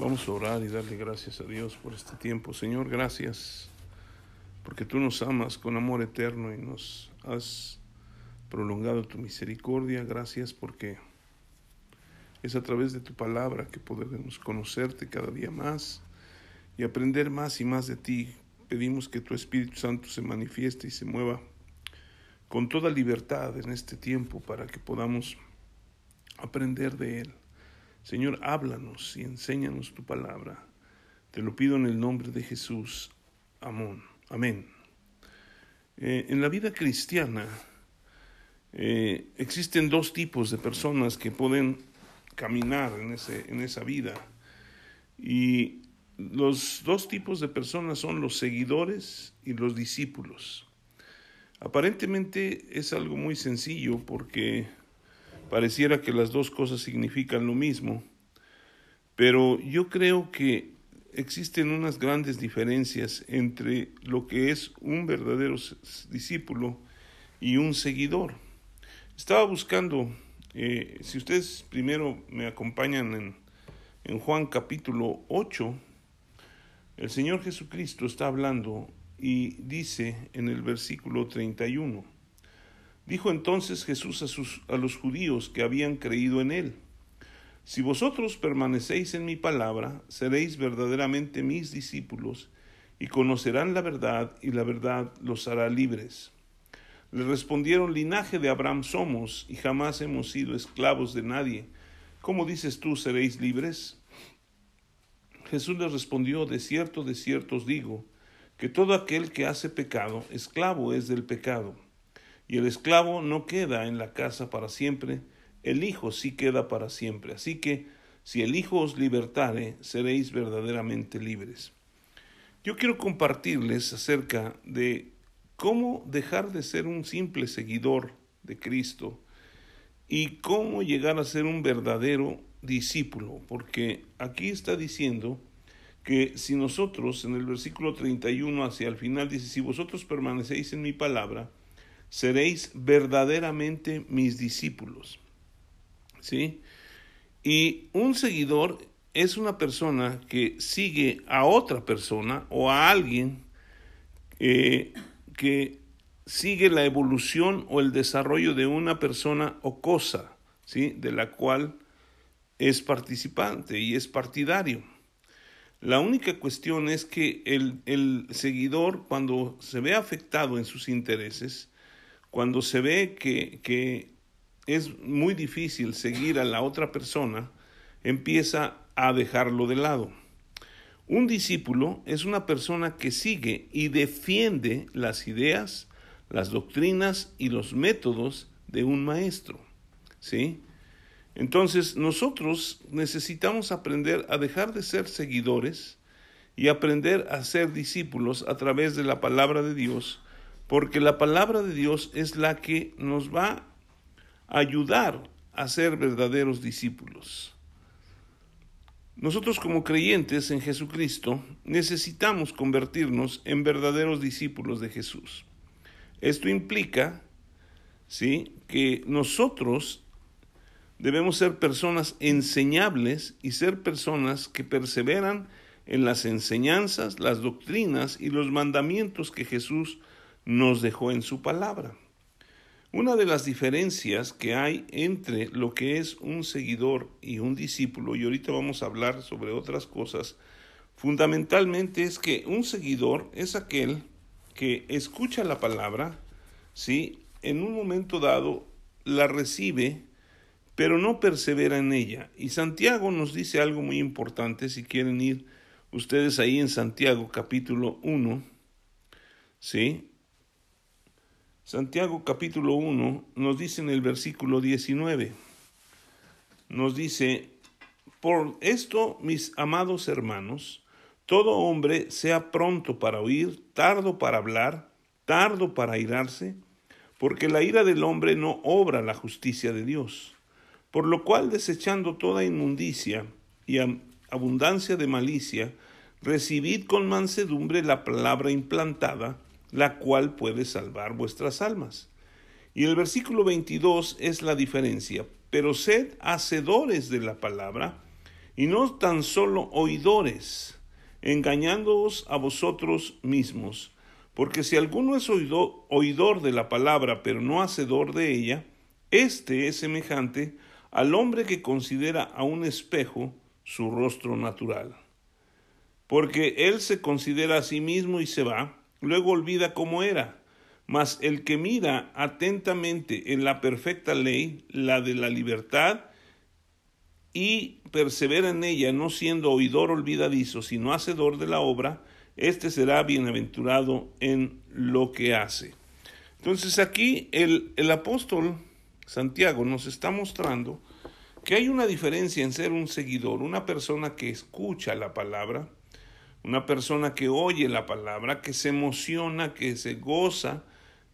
Vamos a orar y darle gracias a Dios por este tiempo. Señor, gracias porque tú nos amas con amor eterno y nos has prolongado tu misericordia. Gracias porque es a través de tu palabra que podemos conocerte cada día más y aprender más y más de ti. Pedimos que tu Espíritu Santo se manifieste y se mueva con toda libertad en este tiempo para que podamos aprender de Él. Señor, háblanos y enséñanos tu palabra. Te lo pido en el nombre de Jesús. Amén. Amén. Eh, en la vida cristiana eh, existen dos tipos de personas que pueden caminar en, ese, en esa vida. Y los dos tipos de personas son los seguidores y los discípulos. Aparentemente es algo muy sencillo porque Pareciera que las dos cosas significan lo mismo, pero yo creo que existen unas grandes diferencias entre lo que es un verdadero discípulo y un seguidor. Estaba buscando, eh, si ustedes primero me acompañan en, en Juan capítulo 8, el Señor Jesucristo está hablando y dice en el versículo 31, Dijo entonces Jesús a, sus, a los judíos que habían creído en él, Si vosotros permanecéis en mi palabra, seréis verdaderamente mis discípulos, y conocerán la verdad, y la verdad los hará libres. Le respondieron, linaje de Abraham somos, y jamás hemos sido esclavos de nadie. ¿Cómo dices tú, seréis libres? Jesús les respondió, de cierto, de cierto os digo, que todo aquel que hace pecado, esclavo es del pecado. Y el esclavo no queda en la casa para siempre, el Hijo sí queda para siempre. Así que, si el Hijo os libertare, seréis verdaderamente libres. Yo quiero compartirles acerca de cómo dejar de ser un simple seguidor de Cristo y cómo llegar a ser un verdadero discípulo, porque aquí está diciendo que si nosotros en el versículo 31 hacia el final dice, si vosotros permanecéis en mi palabra, seréis verdaderamente mis discípulos. ¿Sí? Y un seguidor es una persona que sigue a otra persona o a alguien eh, que sigue la evolución o el desarrollo de una persona o cosa, ¿sí? de la cual es participante y es partidario. La única cuestión es que el, el seguidor, cuando se ve afectado en sus intereses, cuando se ve que, que es muy difícil seguir a la otra persona, empieza a dejarlo de lado. Un discípulo es una persona que sigue y defiende las ideas, las doctrinas y los métodos de un maestro. ¿Sí? Entonces, nosotros necesitamos aprender a dejar de ser seguidores y aprender a ser discípulos a través de la palabra de Dios porque la palabra de Dios es la que nos va a ayudar a ser verdaderos discípulos. Nosotros como creyentes en Jesucristo necesitamos convertirnos en verdaderos discípulos de Jesús. Esto implica, ¿sí?, que nosotros debemos ser personas enseñables y ser personas que perseveran en las enseñanzas, las doctrinas y los mandamientos que Jesús nos dejó en su palabra. Una de las diferencias que hay entre lo que es un seguidor y un discípulo, y ahorita vamos a hablar sobre otras cosas, fundamentalmente es que un seguidor es aquel que escucha la palabra, ¿sí? en un momento dado la recibe, pero no persevera en ella. Y Santiago nos dice algo muy importante, si quieren ir ustedes ahí en Santiago capítulo 1, ¿sí? Santiago capítulo 1 nos dice en el versículo 19, nos dice, por esto, mis amados hermanos, todo hombre sea pronto para oír, tardo para hablar, tardo para airarse, porque la ira del hombre no obra la justicia de Dios. Por lo cual, desechando toda inmundicia y abundancia de malicia, recibid con mansedumbre la palabra implantada, la cual puede salvar vuestras almas. Y el versículo 22 es la diferencia, pero sed hacedores de la palabra y no tan solo oidores, engañándoos a vosotros mismos. Porque si alguno es oidor de la palabra, pero no hacedor de ella, éste es semejante al hombre que considera a un espejo su rostro natural. Porque él se considera a sí mismo y se va, luego olvida cómo era. Mas el que mira atentamente en la perfecta ley, la de la libertad, y persevera en ella, no siendo oidor olvidadizo, sino hacedor de la obra, éste será bienaventurado en lo que hace. Entonces aquí el, el apóstol Santiago nos está mostrando que hay una diferencia en ser un seguidor, una persona que escucha la palabra, una persona que oye la palabra, que se emociona, que se goza,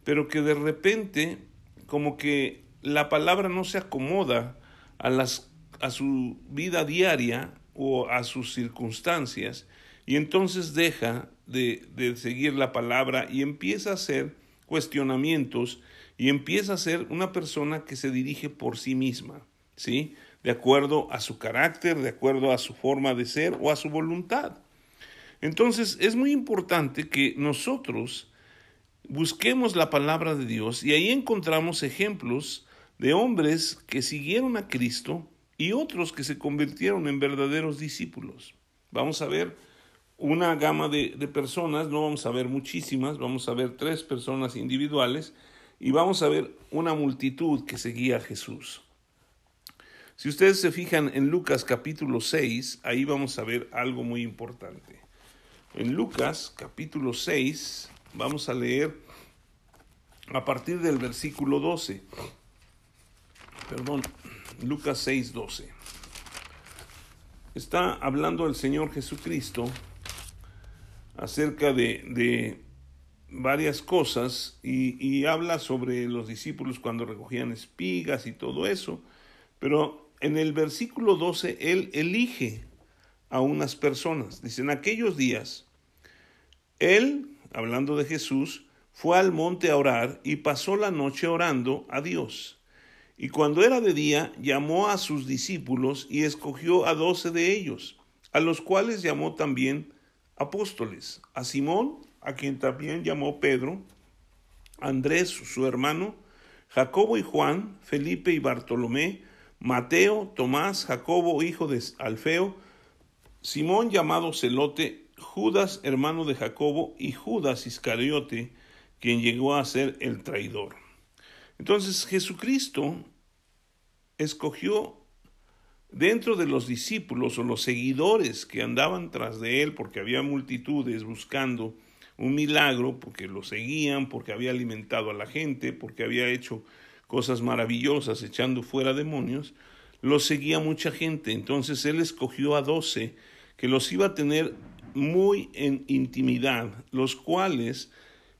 pero que de repente como que la palabra no se acomoda a, las, a su vida diaria o a sus circunstancias y entonces deja de, de seguir la palabra y empieza a hacer cuestionamientos y empieza a ser una persona que se dirige por sí misma, ¿sí? De acuerdo a su carácter, de acuerdo a su forma de ser o a su voluntad. Entonces es muy importante que nosotros busquemos la palabra de Dios y ahí encontramos ejemplos de hombres que siguieron a Cristo y otros que se convirtieron en verdaderos discípulos. Vamos a ver una gama de, personas, no vamos a ver muchísimas, vamos a ver tres personas individuales y vamos a ver una multitud que seguía a Jesús. Si ustedes se fijan en Lucas capítulo 6, ahí vamos a ver algo muy importante. En Lucas capítulo 6 vamos a leer a partir del versículo 12. Perdón, Lucas 6, 12. Está hablando el Señor Jesucristo acerca de, varias cosas y, y, habla sobre los discípulos cuando recogían espigas y todo eso, pero en el versículo 12 Él elige a unas personas. Dice, en aquellos días, Él, hablando de Jesús, fue al monte a orar y pasó la noche orando a Dios. Y cuando era de día, llamó a sus discípulos y escogió a doce de ellos, a los cuales llamó también apóstoles, a Simón, a quien también llamó Pedro, Andrés, su hermano, Jacobo y Juan, Felipe y Bartolomé, Mateo, Tomás, Jacobo, hijo de Alfeo, Simón llamado Celote, Judas, hermano de Jacobo, y Judas Iscariote, quien llegó a ser el traidor. Entonces Jesucristo escogió dentro de los discípulos o los seguidores que andaban tras de él, porque había multitudes buscando un milagro, porque lo seguían, porque había alimentado a la gente, porque había hecho cosas maravillosas echando fuera demonios, lo seguía mucha gente. Entonces él escogió a doce que los iba a tener muy en intimidad, los cuales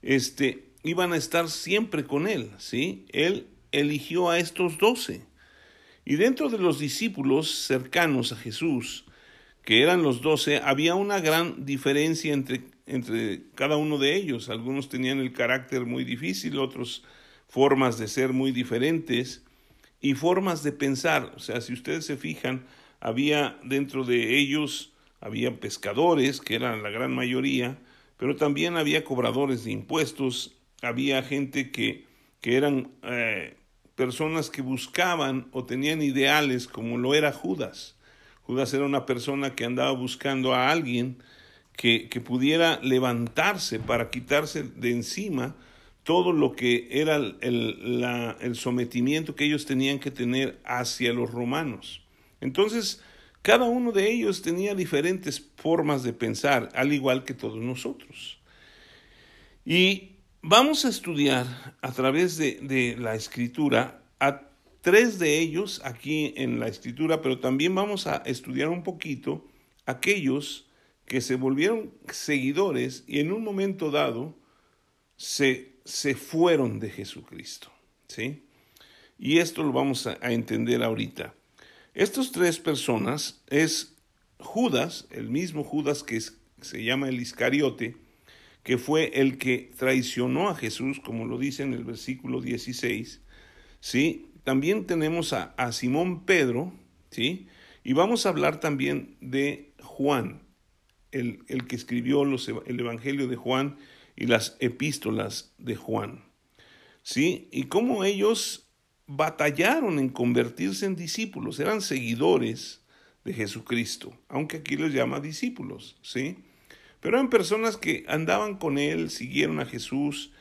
este, iban a estar siempre con él, ¿sí? Él eligió a estos doce. Y dentro de los discípulos cercanos a Jesús, que eran los doce, había una gran diferencia entre, entre cada uno de ellos. Algunos tenían el carácter muy difícil, otros formas de ser muy diferentes y formas de pensar. O sea, si ustedes se fijan, había dentro de ellos, había pescadores, que eran la gran mayoría, pero también había cobradores de impuestos, había gente que, que eran eh, personas que buscaban o tenían ideales como lo era Judas. Judas era una persona que andaba buscando a alguien que, que pudiera levantarse para quitarse de encima todo lo que era el, el, sometimiento que ellos tenían que tener hacia los romanos. Entonces, cada uno de ellos tenía diferentes formas de pensar, al igual que todos nosotros. Y vamos a estudiar a través de, la escritura a tres de ellos aquí en la escritura, pero también vamos a estudiar un poquito aquellos que se volvieron seguidores y en un momento dado se se fueron de Jesucristo. ¿sí? Y esto lo vamos a, entender ahorita. Estas tres personas es Judas, el mismo Judas que se llama el Iscariote, que fue el que traicionó a Jesús, como lo dice en el versículo 16. ¿sí? También tenemos a, a Simón Pedro, ¿sí? Y vamos a hablar también de Juan, el, el que escribió los, el Evangelio de Juan y las epístolas de Juan. ¿Sí? Y cómo ellos batallaron en convertirse en discípulos, eran seguidores de Jesucristo, aunque aquí los llama discípulos, ¿sí? Pero eran personas que andaban con él, siguieron a Jesús.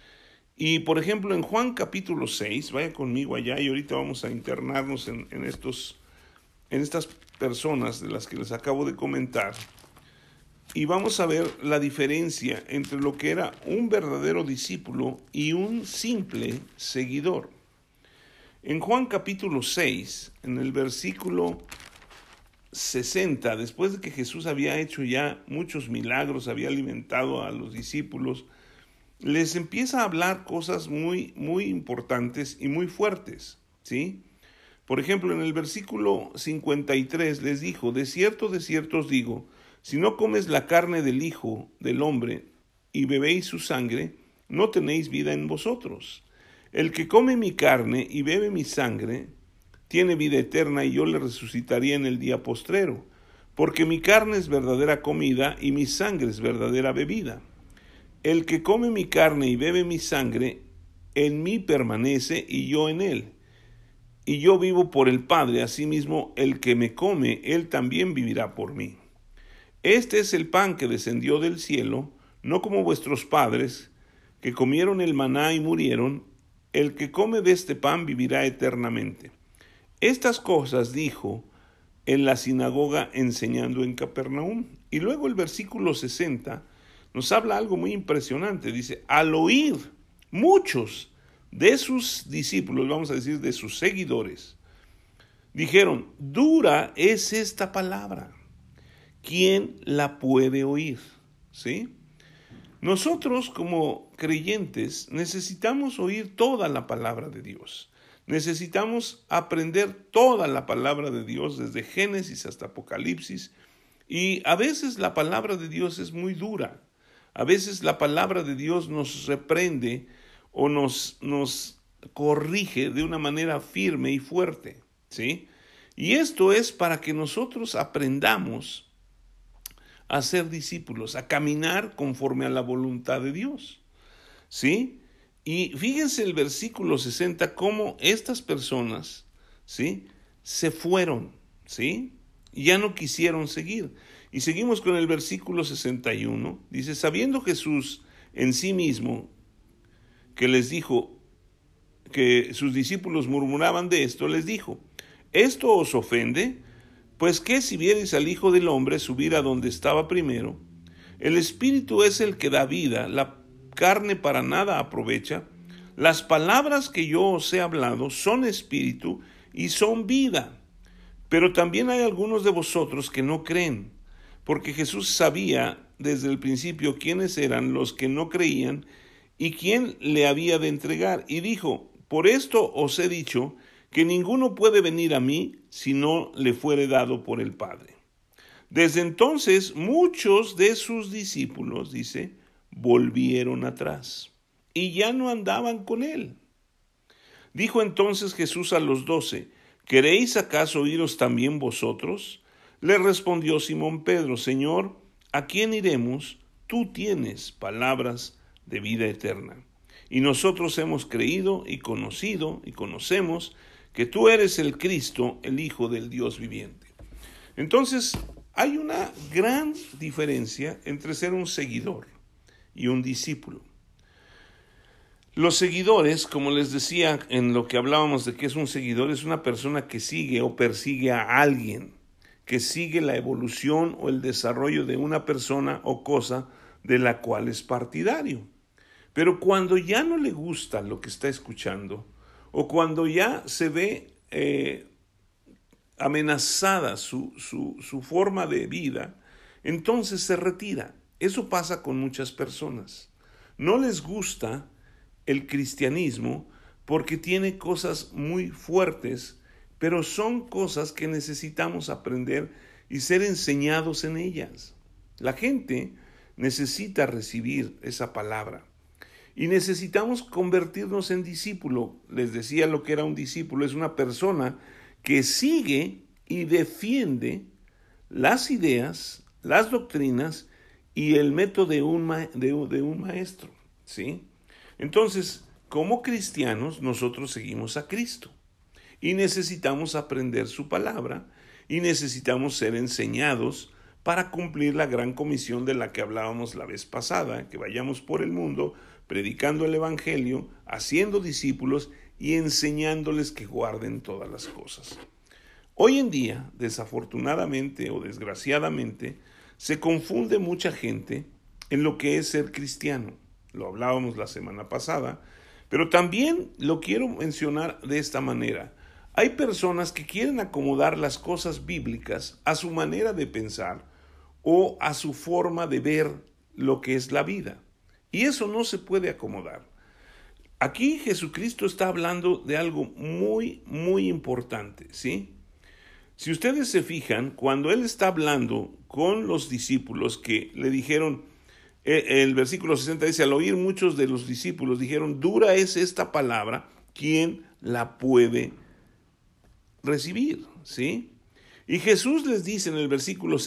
Y por ejemplo, en Juan capítulo 6, vaya conmigo allá y ahorita vamos a internarnos en, estos, en estas personas de las que les acabo de comentar. Y vamos a ver la diferencia entre lo que era un verdadero discípulo y un simple seguidor. En Juan capítulo 6, en el versículo 60, después de que Jesús había hecho ya muchos milagros, había alimentado a los discípulos, les empieza a hablar cosas muy, muy importantes y muy fuertes, ¿sí? Por ejemplo, en el versículo 53 les dijo, de cierto, de cierto os digo, si no comes la carne del Hijo del Hombre y bebéis su sangre, no tenéis vida en vosotros. El que come mi carne y bebe mi sangre, tiene vida eterna y yo le resucitaría en el día postrero, porque mi carne es verdadera comida y mi sangre es verdadera bebida. El que come mi carne y bebe mi sangre, en mí permanece y yo en él. Y yo vivo por el Padre, asimismo el que me come, él también vivirá por mí. Este es el pan que descendió del cielo, no como vuestros padres, que comieron el maná y murieron, el que come de este pan vivirá eternamente. Estas cosas dijo en la sinagoga enseñando en Capernaum. Y luego el versículo 60 nos habla algo muy impresionante. Dice, al oír muchos de sus discípulos, vamos a decir, de sus seguidores, dijeron, dura es esta palabra. ¿Quién la puede oír? ¿Sí? Nosotros como creyentes necesitamos oír toda la palabra de Dios. Necesitamos aprender toda la palabra de Dios desde Génesis hasta Apocalipsis y a veces la palabra de Dios es muy dura. A veces la palabra de Dios nos reprende o nos, nos corrige de una manera firme y fuerte, ¿sí? Y esto es para que nosotros aprendamos a ser discípulos, a caminar conforme a la voluntad de Dios, ¿sí? Y fíjense el versículo 60, cómo estas personas, ¿sí? Se fueron, ¿sí? Ya no quisieron seguir. Y seguimos con el versículo 61. Dice, sabiendo Jesús en sí mismo que les dijo que sus discípulos murmuraban de esto, les dijo, ¿esto os ofende? Pues que si viereis al Hijo del Hombre subir a donde estaba primero, el Espíritu es el que da vida, la carne para nada aprovecha, las palabras que yo os he hablado son espíritu y son vida. Pero también hay algunos de vosotros que no creen, porque Jesús sabía desde el principio quiénes eran los que no creían y quién le había de entregar. Y dijo, por esto os he dicho que ninguno puede venir a mí si no le fuere dado por el Padre. Desde entonces muchos de sus discípulos, dice, volvieron atrás y ya no andaban con él. Dijo entonces Jesús a los doce, ¿queréis acaso iros también vosotros? Le respondió Simón Pedro, Señor, ¿a quién iremos? Tú tienes palabras de vida eterna. Y nosotros hemos creído y conocido y conocemos que tú eres el Cristo, el Hijo del Dios viviente. Entonces, hay una gran diferencia entre ser un seguidor y un discípulo. Los seguidores, como les decía en lo que hablábamos de que es un seguidor, es una persona que sigue o persigue a alguien, que sigue la evolución o el desarrollo de una persona o cosa de la cual es partidario. Pero cuando ya no le gusta lo que está escuchando, o cuando ya se ve eh, amenazada su, su, su forma de vida, entonces se retira eso pasa con muchas personas. No les gusta el cristianismo porque tiene cosas muy fuertes, pero son cosas que necesitamos aprender y ser enseñados en ellas. La gente necesita recibir esa palabra y necesitamos convertirnos en discípulo. Les decía lo que era un discípulo, es una persona que sigue y defiende las ideas, las doctrinas y el método de un, maestro. ¿sí? Entonces, como cristianos, nosotros seguimos a Cristo y necesitamos aprender su palabra y necesitamos ser enseñados para cumplir la gran comisión de la que hablábamos la vez pasada, que vayamos por el mundo predicando el Evangelio, haciendo discípulos y enseñándoles que guarden todas las cosas. Hoy en día, desafortunadamente o desgraciadamente, se confunde mucha gente en lo que es ser cristiano. Lo hablábamos la semana pasada, pero también lo quiero mencionar de esta manera. Hay personas que quieren acomodar las cosas bíblicas a su manera de pensar o a su forma de ver lo que es la vida. Y eso no se puede acomodar. Aquí Jesucristo está hablando de algo muy, muy importante, ¿sí? Si ustedes se fijan, cuando Él está hablando con los discípulos que le dijeron, eh, el versículo 60 dice, al oír muchos de los discípulos dijeron, dura es esta palabra, ¿quién la puede recibir? ¿Sí? Y Jesús les dice en el versículo,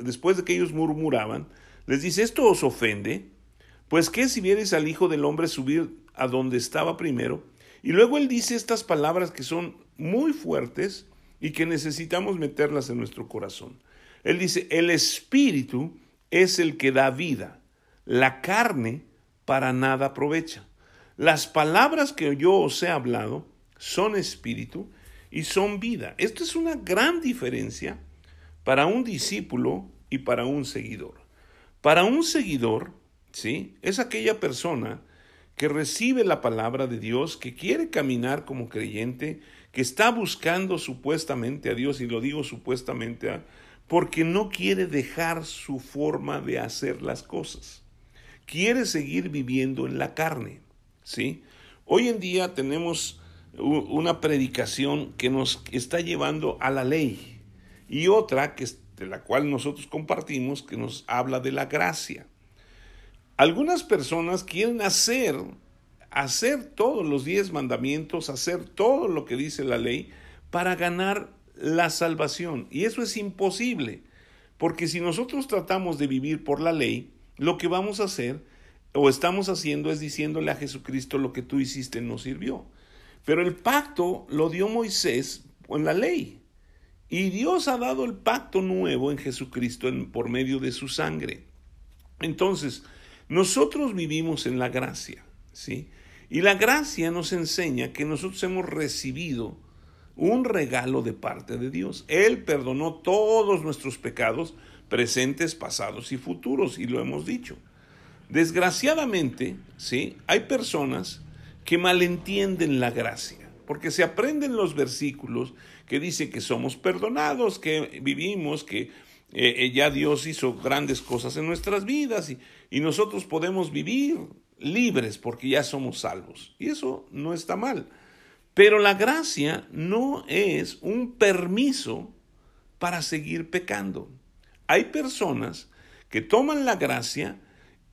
después de que ellos murmuraban, les dice, ¿esto os ofende? Pues qué si vieres al Hijo del Hombre subir a donde estaba primero. Y luego él dice estas palabras que son muy fuertes y que necesitamos meterlas en nuestro corazón. Él dice, el Espíritu es el que da vida, la carne para nada aprovecha. Las palabras que yo os he hablado son espíritu y son vida. Esto es una gran diferencia para un discípulo y para un seguidor. Para un seguidor, ¿sí? Es aquella persona que recibe la palabra de Dios, que quiere caminar como creyente, que está buscando supuestamente a Dios, y lo digo supuestamente, porque no quiere dejar su forma de hacer las cosas. Quiere seguir viviendo en la carne, ¿sí? Hoy en día tenemos una predicación que nos está llevando a la ley y otra que de la cual nosotros compartimos que nos habla de la gracia. Algunas personas quieren hacer hacer todos los diez mandamientos, hacer todo lo que dice la ley para ganar la salvación. Y eso es imposible, porque si nosotros tratamos de vivir por la ley, lo que vamos a hacer o estamos haciendo es diciéndole a Jesucristo lo que tú hiciste no sirvió. Pero el pacto lo dio Moisés en la ley. Y Dios ha dado el pacto nuevo en Jesucristo por medio de su sangre. Entonces, nosotros vivimos en la gracia, ¿sí? Y la gracia nos enseña que nosotros hemos recibido un regalo de parte de Dios. Él perdonó todos nuestros pecados, presentes, pasados y futuros, y lo hemos dicho. Desgraciadamente, ¿sí? Hay personas que malentienden la gracia, porque se aprenden los versículos que dicen que somos perdonados, que vivimos, que eh, eh, ya Dios hizo grandes cosas en nuestras vidas y, y nosotros podemos vivir libres porque ya somos salvos. Y eso no está mal. Pero la gracia no es un permiso para seguir pecando. Hay personas que toman la gracia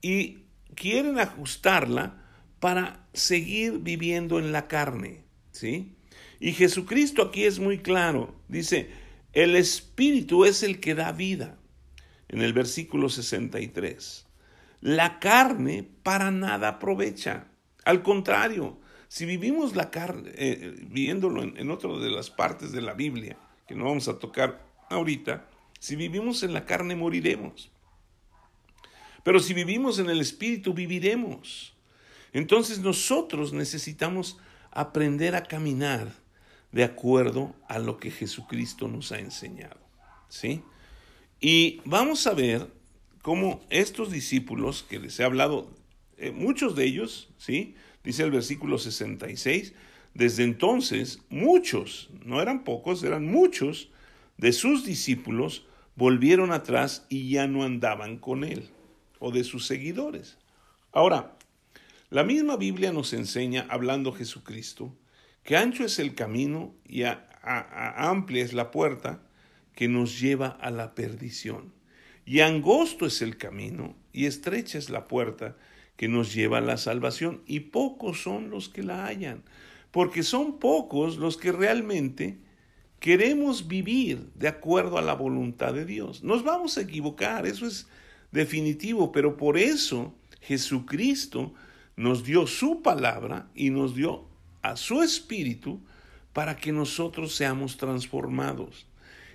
y quieren ajustarla para seguir viviendo en la carne, ¿sí? Y Jesucristo aquí es muy claro, dice, el Espíritu es el que da vida, en el versículo 63. La carne para nada aprovecha. Al contrario, si vivimos la carne, eh, viéndolo en, en otra de las partes de la Biblia, que no vamos a tocar ahorita, si vivimos en la carne moriremos. Pero si vivimos en el Espíritu, viviremos. Entonces nosotros necesitamos aprender a caminar de acuerdo a lo que Jesucristo nos ha enseñado. ¿Sí? Y vamos a ver cómo estos discípulos que les he hablado, eh, muchos de ellos, ¿sí? Dice el versículo 66, desde entonces muchos, no eran pocos, eran muchos de sus discípulos volvieron atrás y ya no andaban con él o de sus seguidores. Ahora, la misma Biblia nos enseña, hablando Jesucristo, que ancho es el camino y amplia es la puerta que nos lleva a la perdición. Y angosto es el camino y estrecha es la puerta que nos lleva a la salvación. Y pocos son los que la hallan, porque son pocos los que realmente queremos vivir de acuerdo a la voluntad de Dios. Nos vamos a equivocar, eso es definitivo, pero por eso Jesucristo nos dio su palabra y nos dio a su espíritu para que nosotros seamos transformados.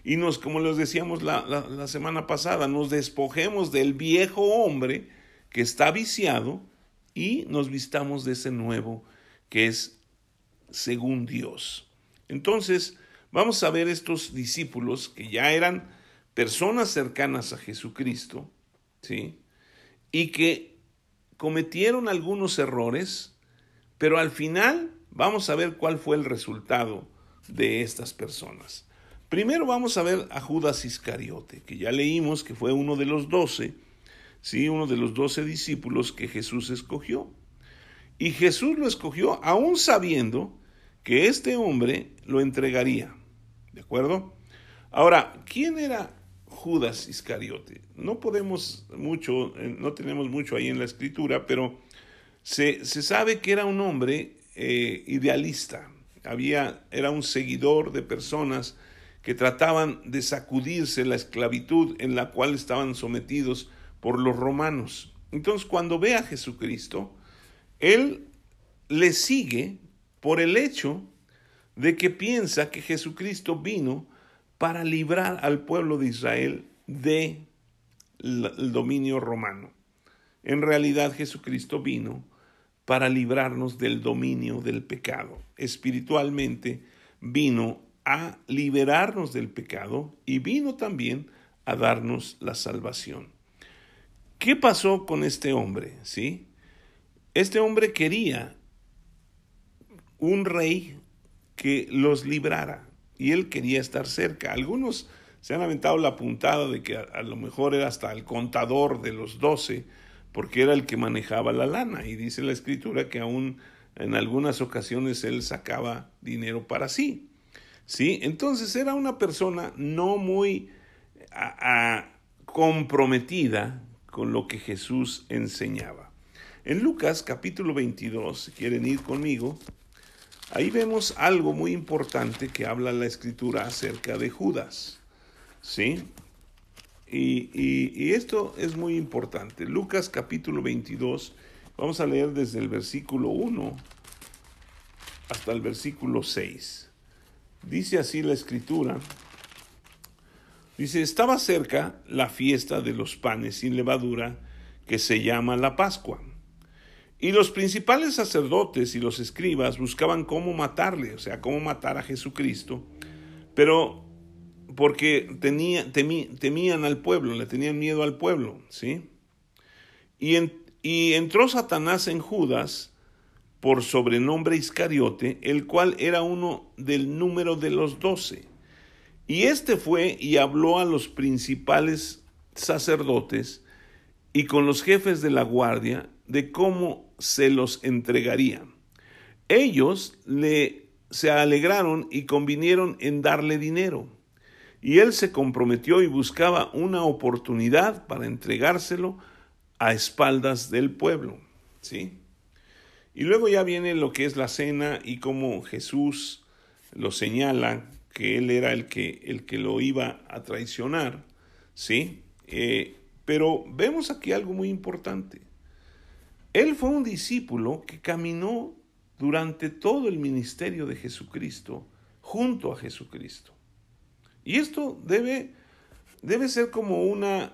Y nos, como les decíamos la, la semana pasada, nos despojemos del viejo hombre que está viciado y nos vistamos de ese nuevo que es según Dios. Entonces, vamos a ver estos discípulos que ya eran personas cercanas a Jesucristo, ¿sí? Y que cometieron algunos errores, pero al final vamos a ver cuál fue el resultado de estas personas. Primero vamos a ver a Judas Iscariote, que ya leímos que fue uno de los doce, ¿sí? uno de los doce discípulos que Jesús escogió. Y Jesús lo escogió aún sabiendo que este hombre lo entregaría. ¿De acuerdo? Ahora, ¿quién era Judas Iscariote? No podemos mucho, eh, no tenemos mucho ahí en la escritura, pero se, sabe que era un hombre eh, idealista. Había, era un seguidor de personas que trataban de sacudirse la esclavitud en la cual estaban sometidos por los romanos. Entonces, cuando ve a Jesucristo, él le sigue por el hecho de que piensa que Jesucristo vino para librar al pueblo de Israel del dominio romano. En realidad Jesucristo vino para librarnos del dominio del pecado. Espiritualmente vino a liberarnos del pecado y vino también a darnos la salvación. ¿Qué pasó con este hombre? ¿Sí? Este hombre quería un rey que los librara y él quería estar cerca. Algunos se han aventado la puntada de que a, lo mejor era hasta el contador de los doce, porque era el que manejaba la lana. Y dice la escritura que aún en algunas ocasiones él sacaba dinero para sí. ¿Sí? Entonces era una persona no muy comprometida con lo que Jesús enseñaba. En Lucas capítulo 22, si quieren ir conmigo, ahí vemos algo muy importante que habla la escritura acerca de Judas. ¿Sí? Y, esto es muy importante. Lucas capítulo 22, vamos a leer desde el versículo 1 hasta el versículo 6. Dice así la escritura. Dice, estaba cerca la fiesta de los panes sin levadura que se llama la Pascua. Y los principales sacerdotes y los escribas buscaban cómo matarle, o sea, cómo matar a Jesucristo, pero porque temían al pueblo, le tenían miedo al pueblo, ¿sí? Y, y entró Satanás en Judas por sobrenombre Iscariote, el cual era uno del número de los doce. Y este fue y habló a los principales sacerdotes y con los jefes de la guardia de cómo se los entregaría. Ellos le se alegraron y convinieron en darle dinero. Y él se comprometió y buscaba una oportunidad para entregárselo a espaldas del pueblo. ¿Sí? Y luego ya viene lo que es la cena y cómo Jesús lo señala que él era el que, el que lo iba a traicionar. ¿Sí? Eh, pero vemos aquí algo muy importante. Él fue un discípulo que caminó durante todo el ministerio de Jesucristo junto a Jesucristo. Y esto debe, debe ser como una,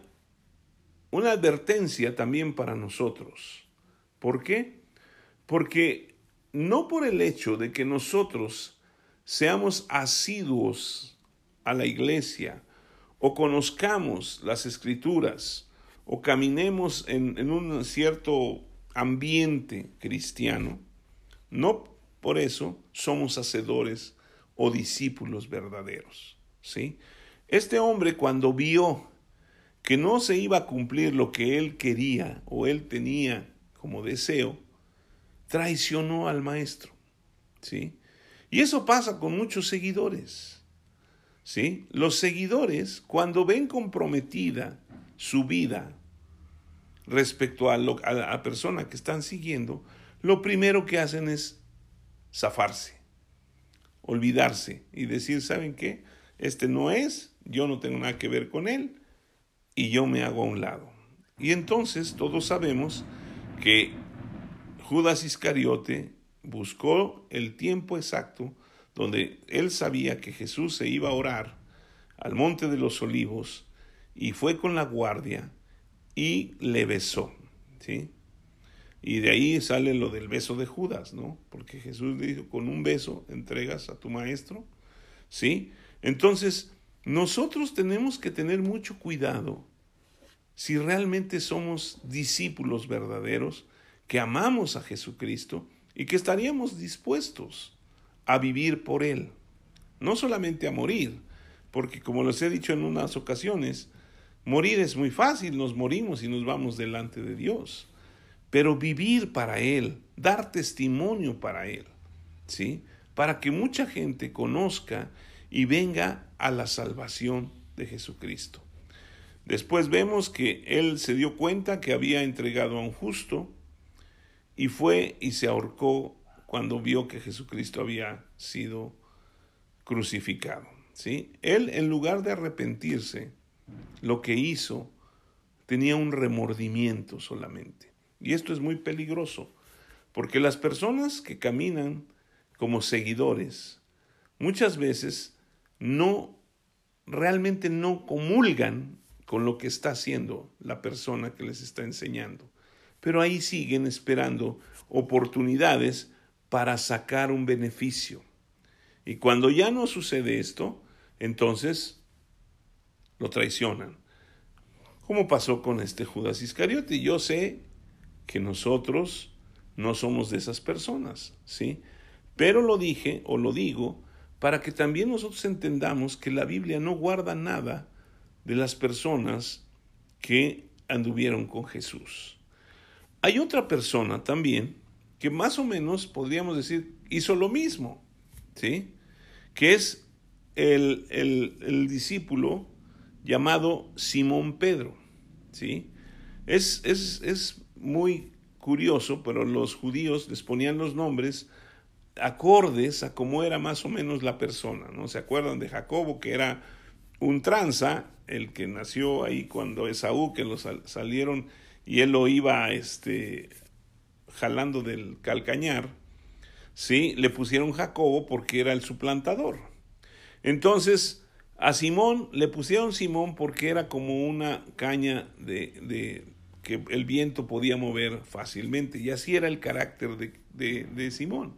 una advertencia también para nosotros. ¿Por qué? Porque no por el hecho de que nosotros seamos asiduos a la iglesia o conozcamos las escrituras o caminemos en, en un cierto ambiente cristiano, no por eso somos hacedores o discípulos verdaderos. ¿Sí? Este hombre cuando vio que no se iba a cumplir lo que él quería o él tenía como deseo, traicionó al maestro. ¿sí? Y eso pasa con muchos seguidores. ¿sí? Los seguidores, cuando ven comprometida su vida respecto a, la persona que están siguiendo, lo primero que hacen es zafarse olvidarse y decir, ¿saben qué? Este no es, yo no tengo nada que ver con él y yo me hago a un lado. Y entonces todos sabemos que Judas Iscariote buscó el tiempo exacto donde él sabía que Jesús se iba a orar al monte de los olivos y fue con la guardia y le besó, ¿sí? Y de ahí sale lo del beso de Judas, ¿no? Porque Jesús dijo, con un beso entregas a tu maestro, ¿sí? Entonces, nosotros tenemos que tener mucho cuidado si realmente somos discípulos verdaderos, que amamos a Jesucristo y que estaríamos dispuestos a vivir por Él. No solamente a morir, porque como les he dicho en unas ocasiones, morir es muy fácil, nos morimos y nos vamos delante de Dios pero vivir para Él, dar testimonio para Él, ¿sí? Para que mucha gente conozca y venga a la salvación de Jesucristo. Después vemos que Él se dio cuenta que había entregado a un justo y fue y se ahorcó cuando vio que Jesucristo había sido crucificado. ¿sí? Él, en lugar de arrepentirse, lo que hizo tenía un remordimiento solamente. Y esto es muy peligroso, porque las personas que caminan como seguidores muchas veces no realmente no comulgan con lo que está haciendo la persona que les está enseñando. Pero ahí siguen esperando oportunidades para sacar un beneficio. Y cuando ya no sucede esto, entonces lo traicionan. Como pasó con este Judas Iscariote. Yo sé que nosotros no somos de esas personas, ¿sí? Pero lo dije o lo digo para que también nosotros entendamos que la Biblia no guarda nada de las personas que anduvieron con Jesús. Hay otra persona también que más o menos podríamos decir hizo lo mismo, ¿sí? Que es el, el, discípulo llamado Simón Pedro, ¿sí? Es, es, es muy curioso, pero los judíos les ponían los nombres acordes a cómo era más o menos la persona, ¿no? ¿Se acuerdan de Jacobo, que era un tranza, el que nació ahí cuando Esaú, que lo salieron y él lo iba este, jalando del calcañar, ¿sí? Le pusieron Jacobo porque era el suplantador. Entonces, a Simón le pusieron Simón porque era como una caña de que el viento podía mover fácilmente. Y así era el carácter de, Simón.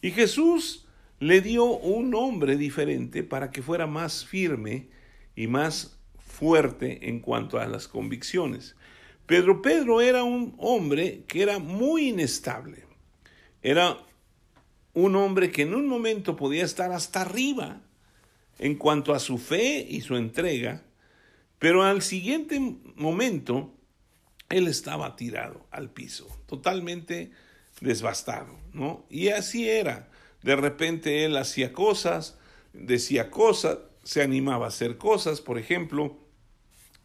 Y Jesús le dio un nombre diferente para que fuera más firme y más fuerte en cuanto a las convicciones. Pedro Pedro era un hombre que era muy inestable. Era un hombre que en un momento podía estar hasta arriba en cuanto a su fe y su entrega, pero al siguiente momento él estaba tirado al piso, totalmente desbastado, ¿no? Y así era. De repente él hacía cosas, decía cosas, se animaba a hacer cosas. Por ejemplo,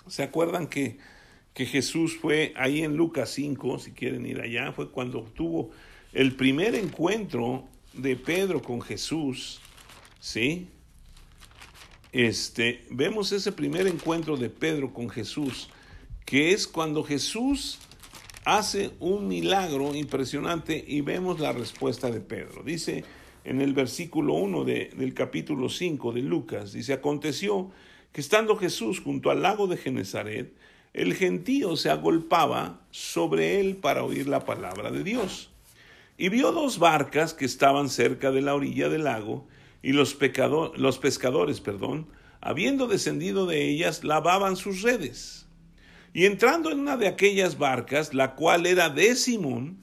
¿se acuerdan que, que Jesús fue ahí en Lucas 5, si quieren ir allá, fue cuando tuvo el primer encuentro de Pedro con Jesús, ¿sí? Este, vemos ese primer encuentro de Pedro con Jesús que es cuando Jesús hace un milagro impresionante y vemos la respuesta de Pedro. Dice en el versículo 1 del capítulo 5 de Lucas, dice, aconteció que estando Jesús junto al lago de Genezaret, el gentío se agolpaba sobre él para oír la palabra de Dios. Y vio dos barcas que estaban cerca de la orilla del lago, y los, los pescadores, perdón, habiendo descendido de ellas, lavaban sus redes. Y entrando en una de aquellas barcas, la cual era de Simón,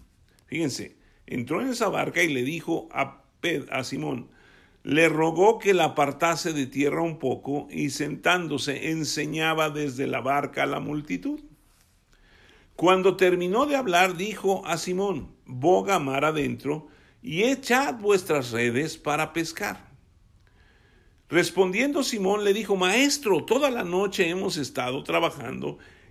fíjense, entró en esa barca y le dijo a, a Simón, le rogó que la apartase de tierra un poco y sentándose enseñaba desde la barca a la multitud. Cuando terminó de hablar, dijo a Simón, boga mar adentro y echad vuestras redes para pescar. Respondiendo Simón le dijo, Maestro, toda la noche hemos estado trabajando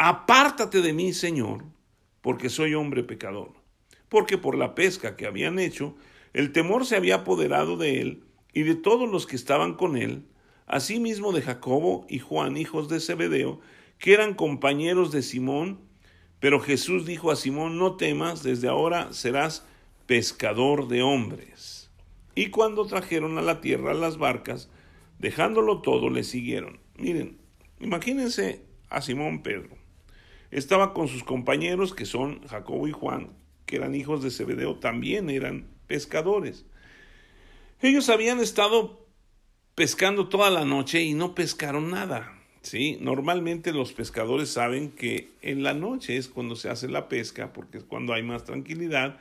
Apártate de mí, Señor, porque soy hombre pecador. Porque por la pesca que habían hecho, el temor se había apoderado de él y de todos los que estaban con él, asimismo de Jacobo y Juan, hijos de Zebedeo, que eran compañeros de Simón. Pero Jesús dijo a Simón, no temas, desde ahora serás pescador de hombres. Y cuando trajeron a la tierra las barcas, dejándolo todo, le siguieron. Miren, imagínense a Simón Pedro. Estaba con sus compañeros, que son Jacobo y Juan, que eran hijos de Zebedeo, también eran pescadores. Ellos habían estado pescando toda la noche y no pescaron nada. ¿sí? Normalmente los pescadores saben que en la noche es cuando se hace la pesca, porque es cuando hay más tranquilidad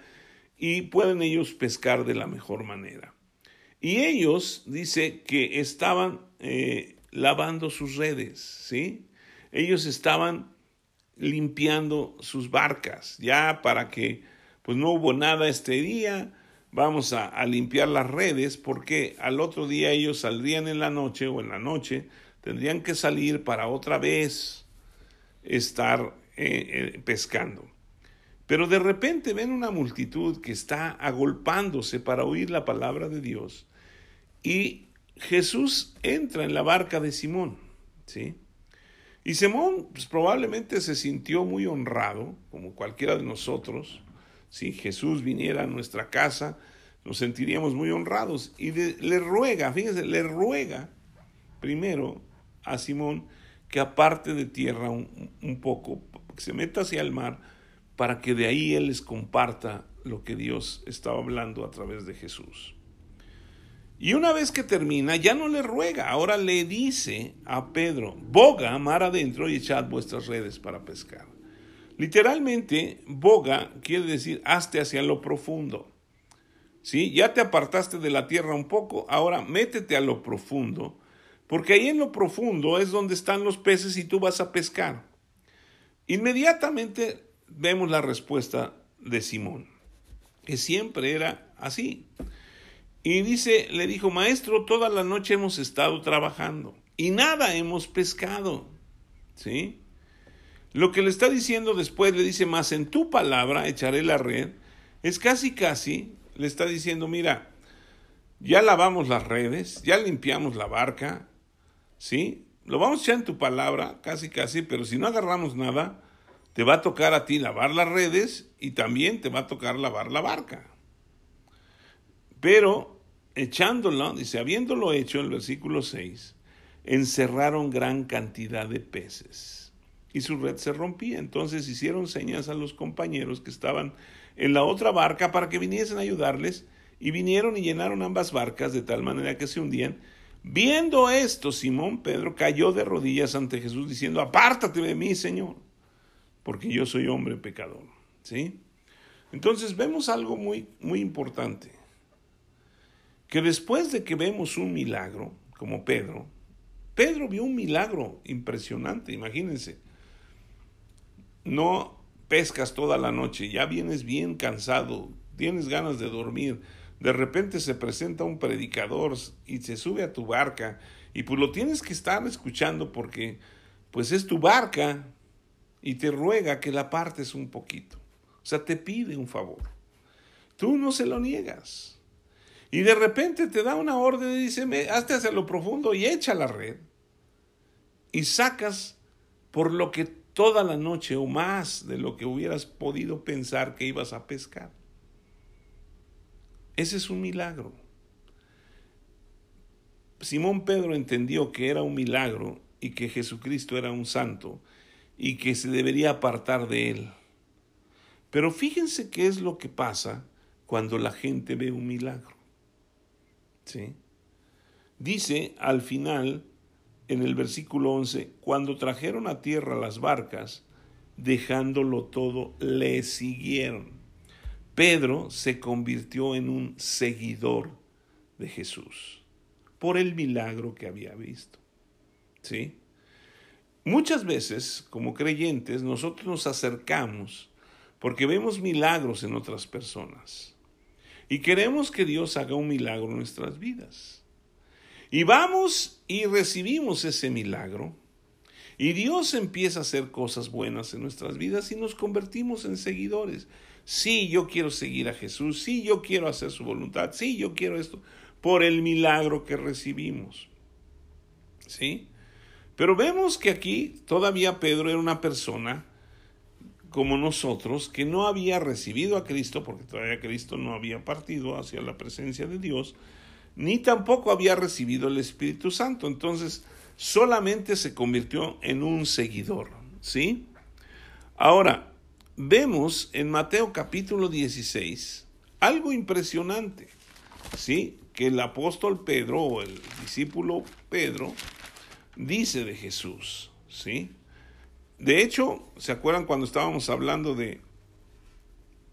y pueden ellos pescar de la mejor manera. Y ellos, dice que estaban eh, lavando sus redes, ¿sí? Ellos estaban limpiando sus barcas, ya para que, pues no hubo nada este día, vamos a, limpiar las redes porque al otro día ellos saldrían en la noche o en la noche tendrían que salir para otra vez estar eh, eh, pescando. Pero de repente ven una multitud que está agolpándose para oír la palabra de Dios y Jesús entra en la barca de Simón, ¿sí? Y Simón pues, probablemente se sintió muy honrado, como cualquiera de nosotros, si Jesús viniera a nuestra casa, nos sentiríamos muy honrados. Y le ruega, fíjense, le ruega primero a Simón que aparte de tierra un, un poco, que se meta hacia el mar, para que de ahí él les comparta lo que Dios estaba hablando a través de Jesús. Y una vez que termina, ya no le ruega, ahora le dice a Pedro, boga mar adentro y echad vuestras redes para pescar. Literalmente, boga quiere decir hazte hacia lo profundo. ¿Sí? Ya te apartaste de la tierra un poco, ahora métete a lo profundo, porque ahí en lo profundo es donde están los peces y tú vas a pescar. Inmediatamente vemos la respuesta de Simón, que siempre era así. Y dice, le dijo, maestro, toda la noche hemos estado trabajando y nada hemos pescado. ¿Sí? Lo que le está diciendo después, le dice, más en tu palabra echaré la red, es casi, casi, le está diciendo, mira, ya lavamos las redes, ya limpiamos la barca, ¿sí? Lo vamos a echar en tu palabra, casi, casi, pero si no agarramos nada, te va a tocar a ti lavar las redes y también te va a tocar lavar la barca. Pero echándolo, dice, habiéndolo hecho, el versículo 6, encerraron gran cantidad de peces y su red se rompía. Entonces hicieron señas a los compañeros que estaban en la otra barca para que viniesen a ayudarles y vinieron y llenaron ambas barcas de tal manera que se hundían. Viendo esto, Simón Pedro cayó de rodillas ante Jesús diciendo, apártate de mí, Señor, porque yo soy hombre pecador. ¿Sí? Entonces vemos algo muy, muy importante, que después de que vemos un milagro, como Pedro, Pedro vio un milagro impresionante, imagínense no pescas toda la noche, ya vienes bien cansado, tienes ganas de dormir, de repente se presenta un predicador y se sube a tu barca y pues lo tienes que estar escuchando porque pues es tu barca y te ruega que la partes un poquito. O sea, te pide un favor. Tú no se lo niegas. Y de repente te da una orden y dice, hazte hacia lo profundo y echa la red. Y sacas por lo que toda la noche o más de lo que hubieras podido pensar que ibas a pescar. Ese es un milagro. Simón Pedro entendió que era un milagro y que Jesucristo era un santo y que se debería apartar de él. Pero fíjense qué es lo que pasa cuando la gente ve un milagro. Dice al final en el versículo 11, cuando trajeron a tierra las barcas, dejándolo todo, le siguieron. Pedro se convirtió en un seguidor de Jesús por el milagro que había visto. ¿Sí? Muchas veces, como creyentes, nosotros nos acercamos porque vemos milagros en otras personas y queremos que Dios haga un milagro en nuestras vidas. Y vamos y recibimos ese milagro y Dios empieza a hacer cosas buenas en nuestras vidas y nos convertimos en seguidores. Sí, yo quiero seguir a Jesús, sí, yo quiero hacer su voluntad, sí, yo quiero esto, por el milagro que recibimos. ¿Sí? Pero vemos que aquí todavía Pedro era una persona como nosotros que no había recibido a Cristo, porque todavía Cristo no había partido hacia la presencia de Dios, ni tampoco había recibido el Espíritu Santo. Entonces, solamente se convirtió en un seguidor, ¿sí? Ahora, vemos en Mateo capítulo 16 algo impresionante, ¿sí? Que el apóstol Pedro o el discípulo Pedro dice de Jesús, ¿sí? De hecho, ¿se acuerdan cuando estábamos hablando de,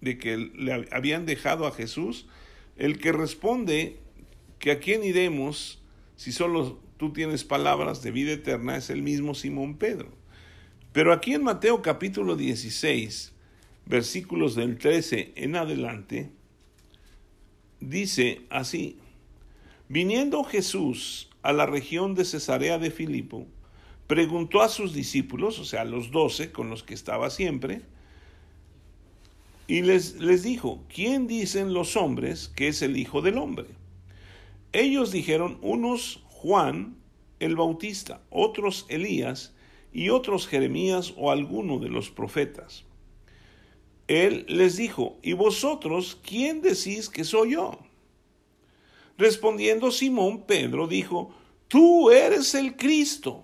de que le habían dejado a Jesús? El que responde que a quién iremos si solo tú tienes palabras de vida eterna, es el mismo Simón Pedro. Pero aquí en Mateo capítulo 16, versículos del 13 en adelante, dice así, viniendo Jesús a la región de Cesarea de Filipo, preguntó a sus discípulos, o sea, a los doce con los que estaba siempre, y les, les dijo, ¿quién dicen los hombres que es el Hijo del Hombre? Ellos dijeron, unos Juan el Bautista, otros Elías y otros Jeremías o alguno de los profetas. Él les dijo, ¿y vosotros quién decís que soy yo? Respondiendo Simón, Pedro dijo, Tú eres el Cristo,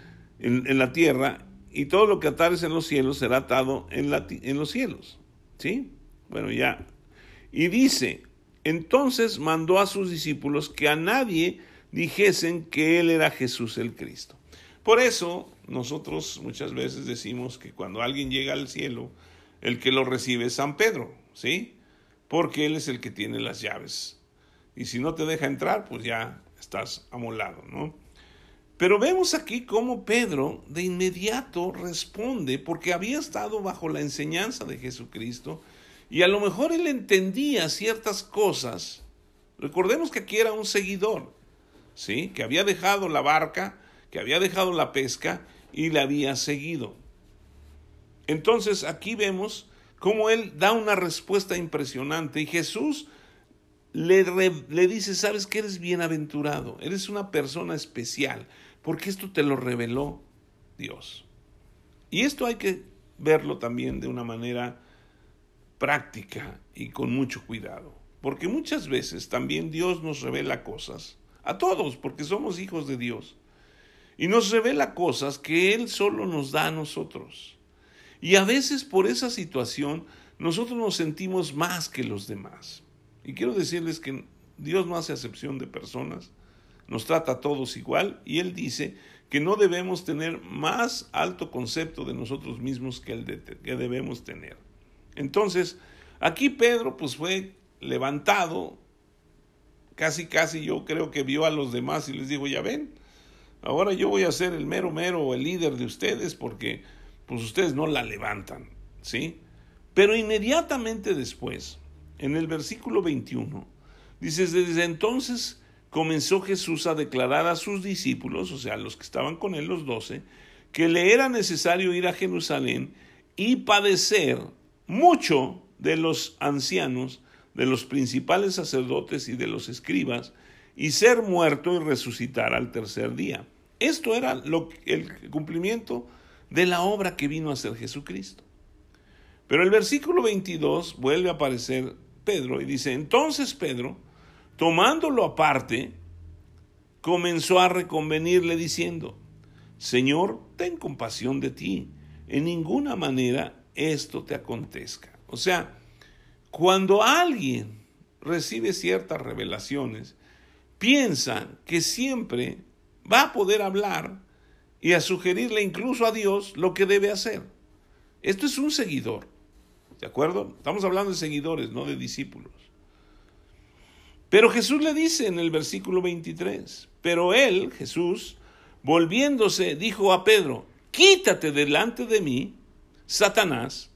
en, la tierra, y todo lo que atares en los cielos será atado en, la, en los cielos. ¿Sí? Bueno, ya. Y dice, entonces mandó a sus discípulos que a nadie dijesen que Él era Jesús el Cristo. Por eso nosotros muchas veces decimos que cuando alguien llega al cielo, el que lo recibe es San Pedro, ¿sí? Porque Él es el que tiene las llaves. Y si no te deja entrar, pues ya estás amolado, ¿no? Pero vemos aquí cómo Pedro de inmediato responde porque había estado bajo la enseñanza de Jesucristo y a lo mejor él entendía ciertas cosas. Recordemos que aquí era un seguidor, ¿sí? Que había dejado la barca, que había dejado la pesca y le había seguido. Entonces aquí vemos cómo él da una respuesta impresionante y Jesús le, le dice, sabes que eres bienaventurado, eres una persona especial, porque esto te lo reveló Dios. Y esto hay que verlo también de una manera práctica y con mucho cuidado. Porque muchas veces también Dios nos revela cosas, a todos, porque somos hijos de Dios, y nos revela cosas que Él solo nos da a nosotros. Y a veces por esa situación nosotros nos sentimos más que los demás. Y quiero decirles que Dios no hace acepción de personas, nos trata a todos igual, y Él dice que no debemos tener más alto concepto de nosotros mismos que el que debemos tener. Entonces, aquí Pedro pues fue levantado, casi casi yo creo que vio a los demás y les dijo, ya ven, ahora yo voy a ser el mero mero, el líder de ustedes porque pues ustedes no la levantan, ¿sí? Pero inmediatamente después, en el versículo 21, dice, desde entonces comenzó Jesús a declarar a sus discípulos, o sea, los que estaban con él, los doce, que le era necesario ir a Jerusalén y padecer mucho de los ancianos, de los principales sacerdotes y de los escribas, y ser muerto y resucitar al tercer día. Esto era lo, el cumplimiento de la obra que vino a ser Jesucristo. Pero el versículo 22 vuelve a aparecer Pedro y dice, entonces Pedro, tomándolo aparte, comenzó a reconvenirle diciendo, Señor, ten compasión de ti, en ninguna manera esto te acontezca. O sea, cuando alguien recibe ciertas revelaciones, piensa que siempre va a poder hablar y a sugerirle incluso a Dios lo que debe hacer. Esto es un seguidor, ¿de acuerdo? Estamos hablando de seguidores, no de discípulos. Pero Jesús le dice en el versículo 23, pero él, Jesús, volviéndose, dijo a Pedro, quítate delante de mí, Satanás,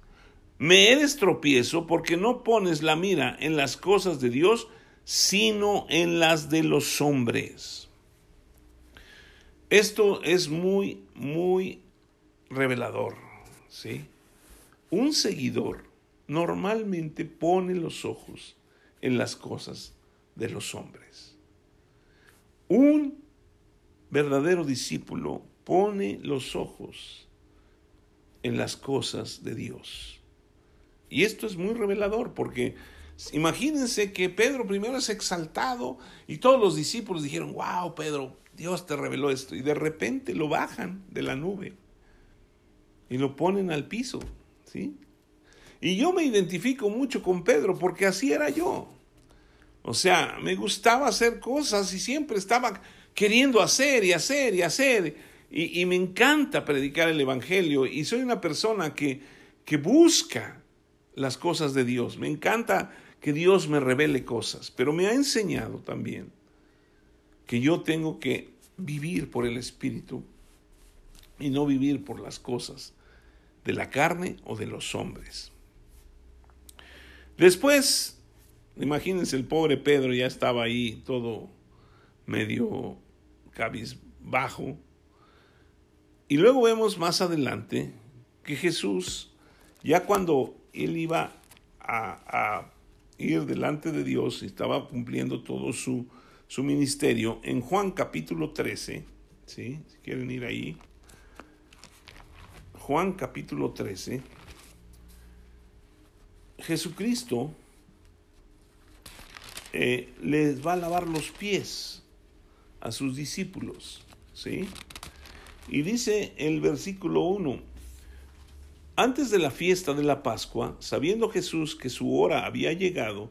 me eres tropiezo porque no pones la mira en las cosas de Dios, sino en las de los hombres. Esto es muy, muy revelador, ¿sí? Un seguidor normalmente pone los ojos en las cosas de los hombres. Un verdadero discípulo pone los ojos en las cosas de Dios. Y esto es muy revelador porque imagínense que Pedro primero es exaltado y todos los discípulos dijeron, wow, Pedro, Dios te reveló esto. Y de repente lo bajan de la nube y lo ponen al piso. ¿sí? Y yo me identifico mucho con Pedro porque así era yo. O sea, me gustaba hacer cosas y siempre estaba queriendo hacer y hacer y hacer. Y, me encanta predicar el Evangelio y soy una persona que, que busca las cosas de Dios. Me encanta que Dios me revele cosas, pero me ha enseñado también que yo tengo que vivir por el Espíritu y no vivir por las cosas de la carne o de los hombres. Después, imagínense, el pobre Pedro ya estaba ahí todo medio cabizbajo. Y luego vemos más adelante que Jesús, ya cuando él iba a, ir delante de Dios y estaba cumpliendo todo su, su ministerio. En Juan capítulo 13, ¿sí? si quieren ir ahí, Juan capítulo 13, Jesucristo eh, les va a lavar los pies a sus discípulos, ¿sí? Y dice el versículo 1, antes de la fiesta de la Pascua, sabiendo Jesús que su hora había llegado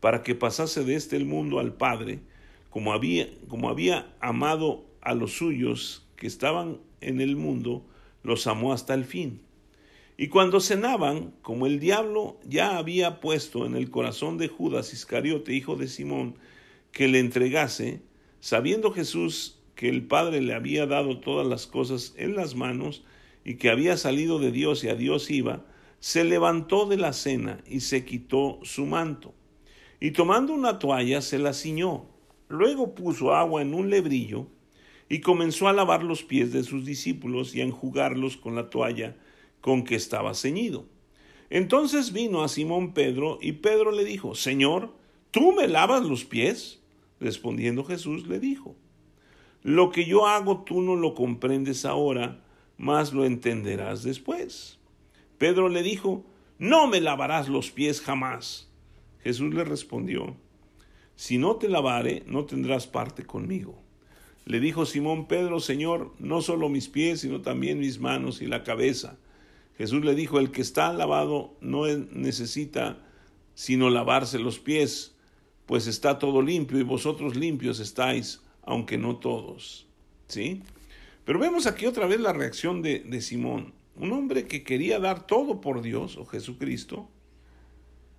para que pasase de este mundo al Padre, como había, como había amado a los suyos que estaban en el mundo, los amó hasta el fin. Y cuando cenaban, como el diablo ya había puesto en el corazón de Judas Iscariote, hijo de Simón, que le entregase, sabiendo Jesús que el Padre le había dado todas las cosas en las manos, y que había salido de Dios y a Dios iba, se levantó de la cena y se quitó su manto. Y tomando una toalla se la ciñó. Luego puso agua en un lebrillo y comenzó a lavar los pies de sus discípulos y a enjugarlos con la toalla con que estaba ceñido. Entonces vino a Simón Pedro y Pedro le dijo, Señor, ¿tú me lavas los pies? Respondiendo Jesús le dijo, Lo que yo hago tú no lo comprendes ahora, más lo entenderás después. Pedro le dijo, no me lavarás los pies jamás. Jesús le respondió, si no te lavare, no tendrás parte conmigo. Le dijo Simón Pedro, Señor, no solo mis pies, sino también mis manos y la cabeza. Jesús le dijo, el que está lavado no necesita sino lavarse los pies, pues está todo limpio y vosotros limpios estáis, aunque no todos. ¿Sí? Pero vemos aquí otra vez la reacción de, Simón, un hombre que quería dar todo por Dios o Jesucristo,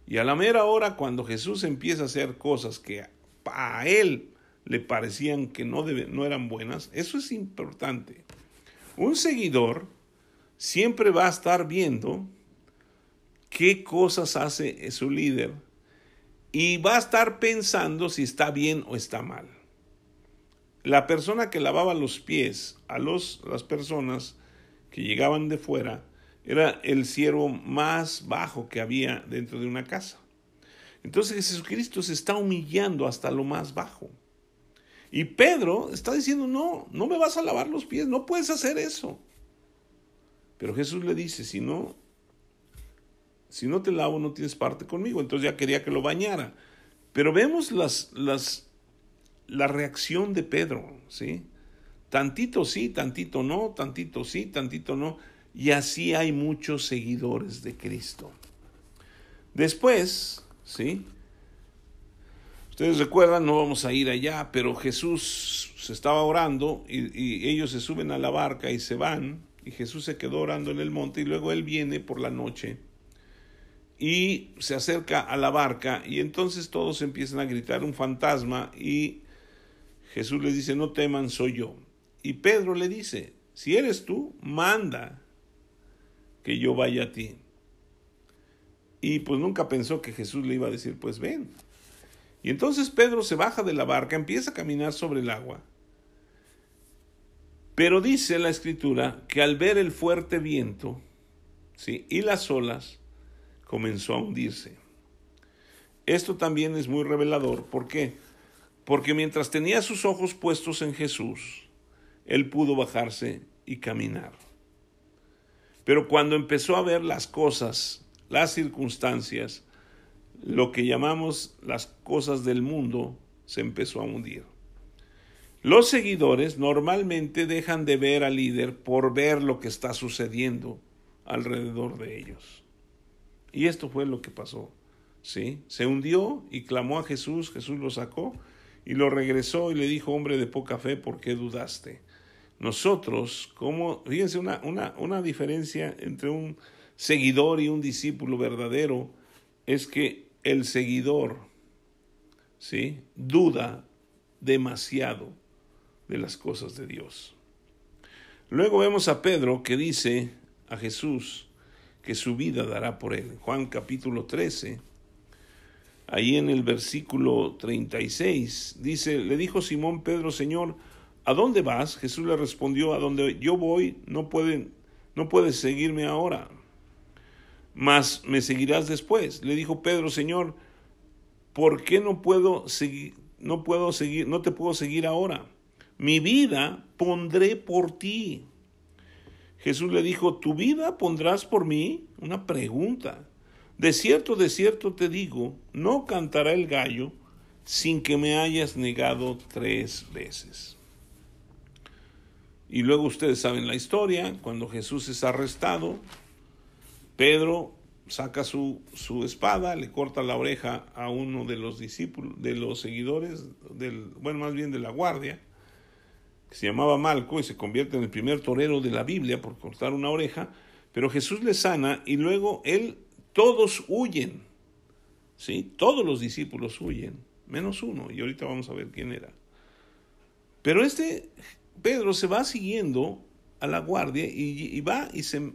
y a la mera hora cuando Jesús empieza a hacer cosas que a él le parecían que no, no eran buenas, eso es importante. Un seguidor siempre va a estar viendo qué cosas hace su líder y va a estar pensando si está bien o está mal la persona que lavaba los pies a los, las personas que llegaban de fuera era el siervo más bajo que había dentro de una casa. Entonces Jesucristo se está humillando hasta lo más bajo. Y Pedro está diciendo, no, no me vas a lavar los pies, no puedes hacer eso. Pero Jesús le dice, si no, si no te lavo no tienes parte conmigo. Entonces ya quería que lo bañara. Pero vemos las, las, la reacción de Pedro, ¿sí? Tantito sí, tantito no, tantito sí, tantito no. Y así hay muchos seguidores de Cristo. Después, ¿sí? Ustedes recuerdan, no vamos a ir allá, pero Jesús se estaba orando y, y, ellos se suben a la barca y se van y Jesús se quedó orando en el monte y luego él viene por la noche y se acerca a la barca y entonces todos empiezan a gritar un fantasma y Jesús les dice, no teman, soy yo. Y Pedro le dice, si eres tú, manda que yo vaya a ti. Y pues nunca pensó que Jesús le iba a decir, pues ven. Y entonces Pedro se baja de la barca, empieza a caminar sobre el agua. Pero dice la escritura que al ver el fuerte viento y las olas, comenzó a hundirse. Esto también es muy revelador. ¿Por qué? Porque mientras tenía sus ojos puestos en Jesús, él pudo bajarse y caminar. Pero cuando empezó a ver las cosas, las circunstancias, lo que llamamos las cosas del mundo, se empezó a hundir. Los seguidores normalmente dejan de ver al líder por ver lo que está sucediendo alrededor de ellos. Y esto fue lo que pasó. ¿sí? Se hundió y clamó a Jesús, Jesús lo sacó y lo regresó y le dijo, hombre de poca fe, ¿por qué dudaste? Nosotros, como, fíjense una, una, una diferencia entre un seguidor y un discípulo verdadero, es que el seguidor, ¿sí? Duda demasiado de las cosas de Dios. Luego vemos a Pedro que dice a Jesús, que su vida dará por él. Juan capítulo 13, ahí en el versículo 36, dice, le dijo Simón Pedro, Señor, ¿a dónde vas? Jesús le respondió, a donde yo voy, no, pueden, no puedes seguirme ahora, mas me seguirás después. Le dijo Pedro, Señor, ¿por qué no puedo seguir, no puedo seguir, no te puedo seguir ahora? Mi vida pondré por ti. Jesús le dijo, ¿tu vida pondrás por mí? Una pregunta. De cierto, de cierto te digo, no cantará el gallo sin que me hayas negado tres veces. Y luego ustedes saben la historia, cuando Jesús es arrestado, Pedro saca su, su, espada, le corta la oreja a uno de los discípulos, de los seguidores, del, bueno, más bien de la guardia, que se llamaba Malco y se convierte en el primer torero de la Biblia por cortar una oreja, pero Jesús le sana y luego él, todos huyen, ¿sí? Todos los discípulos huyen, menos uno, y ahorita vamos a ver quién era. Pero este Pedro se va siguiendo a la guardia y, y va y se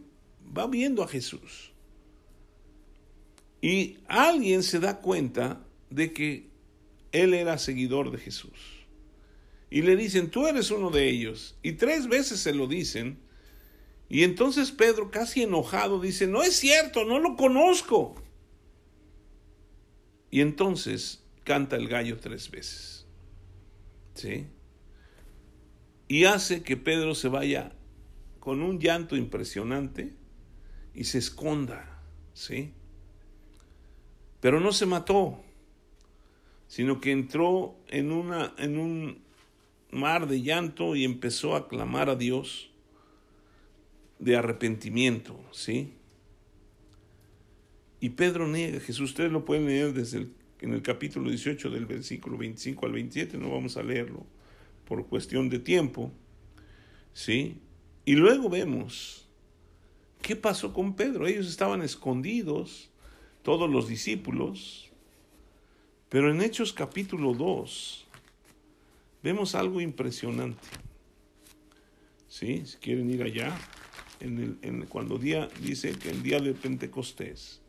va viendo a Jesús. Y alguien se da cuenta de que él era seguidor de Jesús y le dicen, tú eres uno de ellos. Y tres veces se lo dicen. Y entonces Pedro, casi enojado, dice, no es cierto, no lo conozco. Y entonces canta el gallo tres veces. ¿Sí? Y hace que Pedro se vaya con un llanto impresionante y se esconda. ¿Sí? Pero no se mató, sino que entró en, una, en un mar de llanto y empezó a clamar a Dios de arrepentimiento, ¿sí? Y Pedro niega, Jesús, ustedes lo pueden leer desde el, en el capítulo 18 del versículo 25 al 27, no vamos a leerlo por cuestión de tiempo, ¿sí? Y luego vemos qué pasó con Pedro. Ellos estaban escondidos, todos los discípulos, pero en Hechos capítulo 2, vemos algo impresionante. ¿Sí? Si quieren ir allá, en el, cuando día, dice que el día de Pentecostés,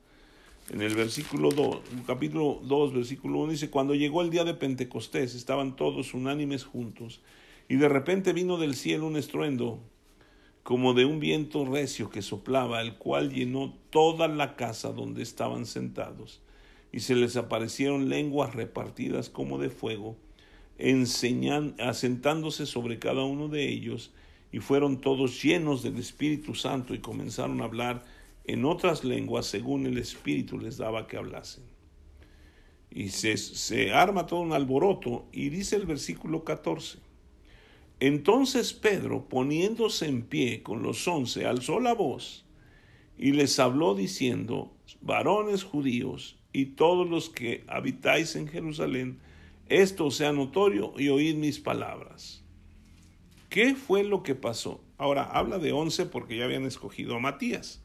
en el versículo 2, capítulo 2, versículo 1, dice, cuando llegó el día de Pentecostés, estaban todos unánimes juntos, y de repente vino del cielo un estruendo, como de un viento recio que soplaba, el cual llenó toda la casa donde estaban sentados, y se les aparecieron lenguas repartidas como de fuego, enseñan, asentándose sobre cada uno de ellos, y fueron todos llenos del Espíritu Santo y comenzaron a hablar en otras lenguas según el Espíritu les daba que hablasen. y se, se arma todo un alboroto y dice el versículo 14. Entonces Pedro, poniéndose en pie con los once, alzó la voz y les habló diciendo, varones judíos y todos los que habitáis en Jerusalén, esto sea notorio y oíd mis palabras. ¿Qué fue lo que pasó? Ahora habla de once porque ya habían escogido a Matías,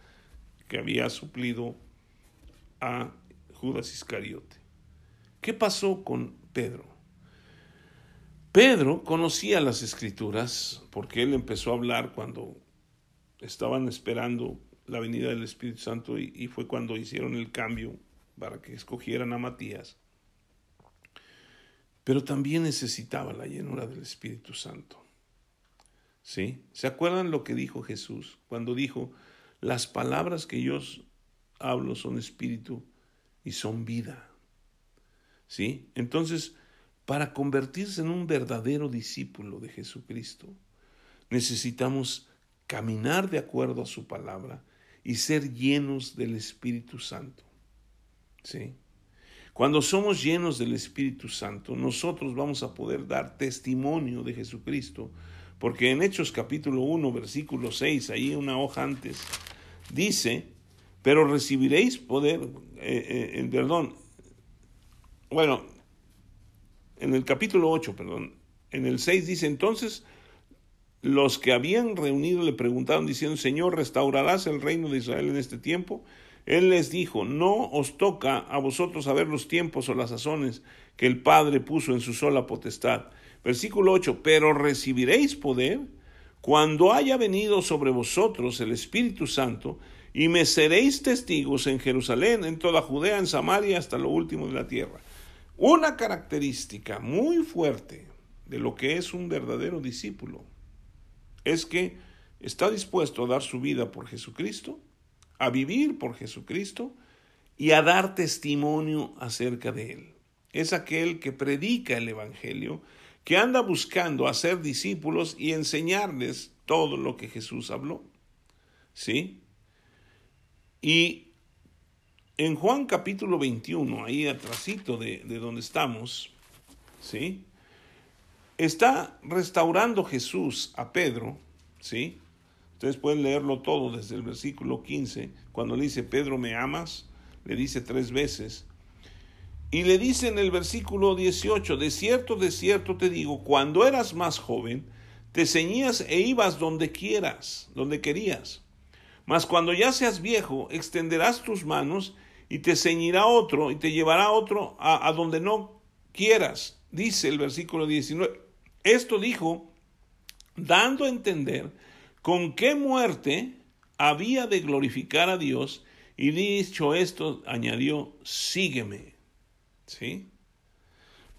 que había suplido a Judas Iscariote. ¿Qué pasó con Pedro? Pedro conocía las escrituras porque él empezó a hablar cuando estaban esperando la venida del Espíritu Santo y, fue cuando hicieron el cambio para que escogieran a Matías. Pero también necesitaba la llenura del Espíritu Santo. ¿Sí? ¿Se acuerdan lo que dijo Jesús cuando dijo, las palabras que yo hablo son espíritu y son vida? ¿Sí? Entonces, para convertirse en un verdadero discípulo de Jesucristo, necesitamos caminar de acuerdo a su palabra y ser llenos del Espíritu Santo. ¿Sí? Cuando somos llenos del Espíritu Santo, nosotros vamos a poder dar testimonio de Jesucristo, porque en Hechos capítulo 1, versículo 6, ahí una hoja antes, dice, pero recibiréis poder, eh, eh, perdón, bueno, en el capítulo 8, perdón, en el 6 dice entonces, los que habían reunido le preguntaron diciendo, Señor, ¿restaurarás el reino de Israel en este tiempo? Él les dijo, no os toca a vosotros saber los tiempos o las sazones que el Padre puso en su sola potestad. Versículo 8, pero recibiréis poder cuando haya venido sobre vosotros el Espíritu Santo, y me seréis testigos en Jerusalén, en toda Judea, en Samaria, hasta lo último de la tierra. Una característica muy fuerte de lo que es un verdadero discípulo es que está dispuesto a dar su vida por Jesucristo, a vivir por Jesucristo y a dar testimonio acerca de Él. Es aquel que predica el Evangelio, que anda buscando hacer discípulos y enseñarles todo lo que Jesús habló. ¿Sí? Y en Juan capítulo 21, ahí atrásito de, de donde estamos, ¿sí? Está restaurando Jesús a Pedro, ¿sí? Ustedes pueden leerlo todo desde el versículo 15, cuando le dice, Pedro, ¿me amas? Le dice tres veces. Y le dice en el versículo 18, de cierto, de cierto te digo, cuando eras más joven, te ceñías e ibas donde quieras, donde querías. Mas cuando ya seas viejo, extenderás tus manos y te ceñirá otro y te llevará otro a, donde no quieras, dice el versículo 19. Esto dijo, dando a entender con qué muerte había de glorificar a Dios, y dicho esto, añadió, sígueme. ¿Sí?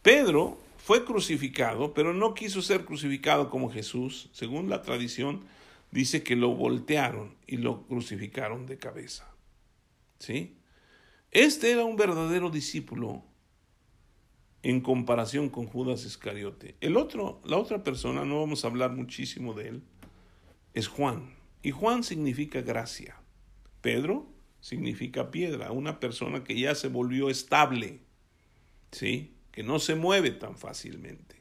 Pedro fue crucificado, pero no quiso ser crucificado como Jesús. Según la tradición, dice que lo voltearon y lo crucificaron de cabeza. ¿Sí? Este era un verdadero discípulo en comparación con Judas Iscariote. El otro, la otra persona, no vamos a hablar muchísimo de él, es Juan. Y Juan significa gracia. Pedro significa piedra, una persona que ya se volvió estable, ¿sí? Que no se mueve tan fácilmente.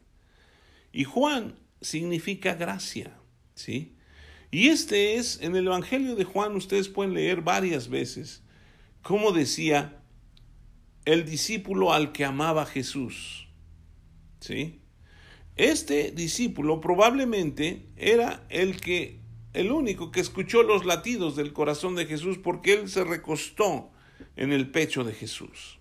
Y Juan significa gracia, ¿sí? Y este es, en el Evangelio de Juan, ustedes pueden leer varias veces, como decía el discípulo al que amaba Jesús. ¿Sí? Este discípulo probablemente era el que el único que escuchó los latidos del corazón de Jesús porque él se recostó en el pecho de Jesús.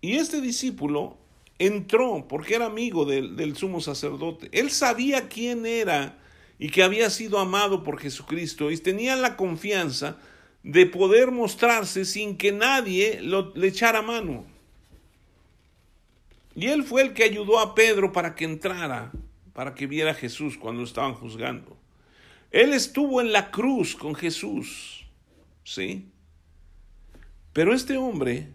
Y este discípulo entró porque era amigo del, sumo sacerdote. Él sabía quién era y que había sido amado por Jesucristo y tenía la confianza de poder mostrarse sin que nadie le echara mano. Y él fue el que ayudó a Pedro para que entrara, para que viera a Jesús cuando estaban juzgando. Él estuvo en la cruz con Jesús, ¿sí? Pero este hombre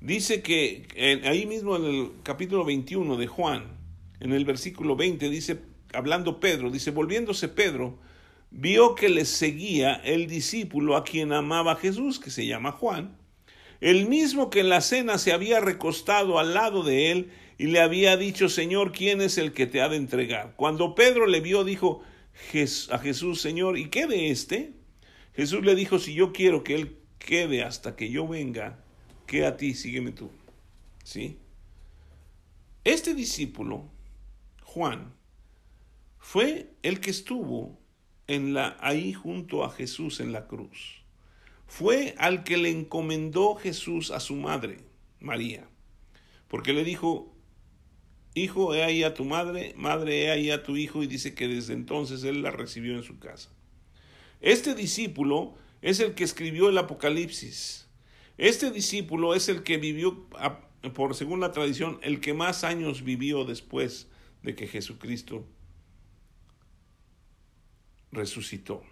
dice que ahí mismo en el capítulo 21 de Juan, en el versículo 20, dice, hablando Pedro, dice, volviéndose Pedro, vio que le seguía el discípulo a quien amaba Jesús, que se llama Juan, el mismo que en la cena se había recostado al lado de él y le había dicho, Señor, ¿quién es el que te ha de entregar? Cuando Pedro le vio, dijo a Jesús, Señor, ¿y qué de este? Jesús le dijo, si yo quiero que él quede hasta que yo venga, que a ti, sígueme tú. ¿Sí? Este discípulo, Juan, fue el que estuvo en la, ahí junto a Jesús en la cruz. Fue al que le encomendó Jesús a su madre, María, porque le dijo, hijo, he ahí a tu madre, madre, he ahí a tu hijo, y dice que desde entonces él la recibió en su casa. Este discípulo es el que escribió el Apocalipsis. Este discípulo es el que vivió, por según la tradición, el que más años vivió después de que Jesucristo resucitó.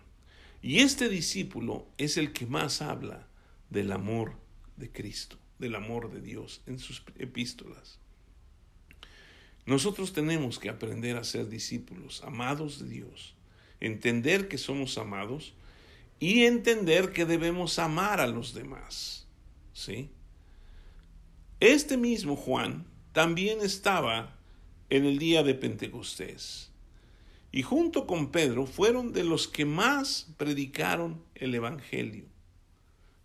Y este discípulo es el que más habla del amor de Cristo, del amor de Dios en sus epístolas. Nosotros tenemos que aprender a ser discípulos, amados de Dios, entender que somos amados y entender que debemos amar a los demás. ¿Sí? Este mismo Juan también estaba en el día de Pentecostés y junto con Pedro fueron de los que más predicaron el Evangelio,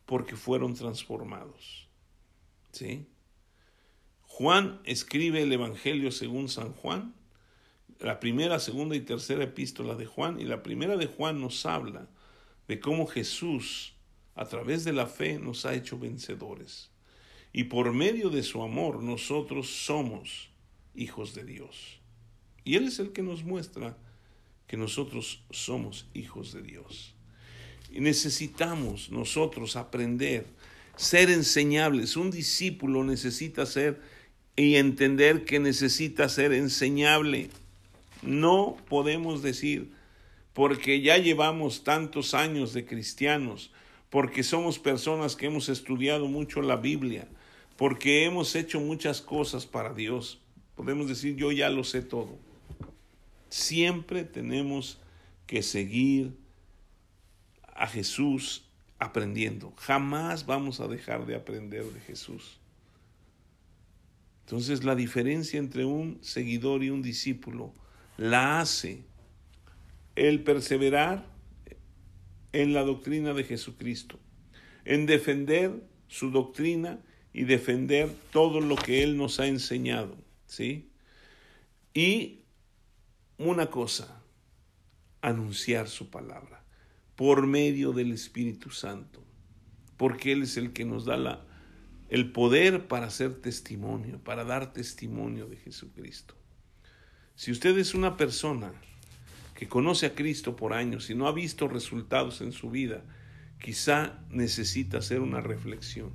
porque fueron transformados. ¿Sí? Juan escribe el Evangelio según San Juan, la primera, segunda y tercera epístola de Juan, y la primera de Juan nos habla de cómo Jesús, a través de la fe, nos ha hecho vencedores. Y por medio de su amor nosotros somos hijos de Dios. Y Él es el que nos muestra que nosotros somos hijos de Dios. Y necesitamos nosotros aprender, ser enseñables. Un discípulo necesita ser y entender que necesita ser enseñable. No podemos decir, porque ya llevamos tantos años de cristianos, porque somos personas que hemos estudiado mucho la Biblia, porque hemos hecho muchas cosas para Dios. Podemos decir, yo ya lo sé todo. Siempre tenemos que seguir a Jesús aprendiendo. Jamás vamos a dejar de aprender de Jesús. Entonces la diferencia entre un seguidor y un discípulo la hace el perseverar en la doctrina de Jesucristo, en defender su doctrina y defender todo lo que Él nos ha enseñado, ¿sí? Y una cosa, anunciar su palabra por medio del Espíritu Santo, porque Él es el que nos da la, el poder para hacer testimonio, para dar testimonio de Jesucristo. Si usted es una persona que conoce a Cristo por años y no ha visto resultados en su vida, quizá necesita hacer una reflexión.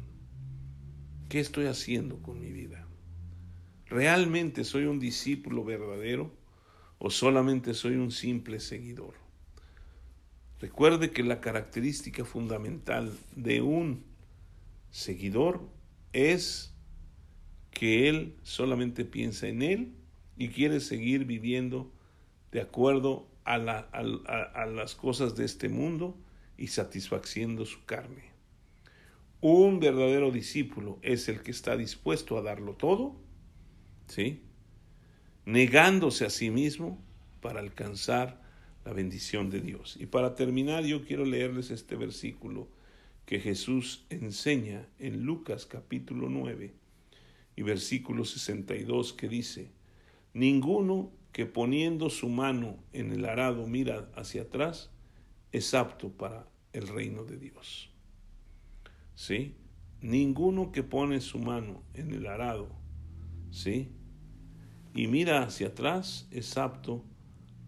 ¿Qué estoy haciendo con mi vida? ¿Realmente soy un discípulo verdadero? o solamente soy un simple seguidor. Recuerde que la característica fundamental de un seguidor es que él solamente piensa en él y quiere seguir viviendo de acuerdo a, las cosas de este mundo y satisfaciendo su carne. Un verdadero discípulo es el que está dispuesto a darlo todo, ¿sí? negándose a sí mismo para alcanzar la bendición de Dios. Y para terminar, yo quiero leerles este versículo que Jesús enseña en Lucas capítulo 9 y versículo 62 que dice, Ninguno que poniendo su mano en el arado mira hacia atrás es apto para el reino de Dios. ¿Sí? Ninguno que pone su mano en el arado, ¿sí? y mira hacia atrás es apto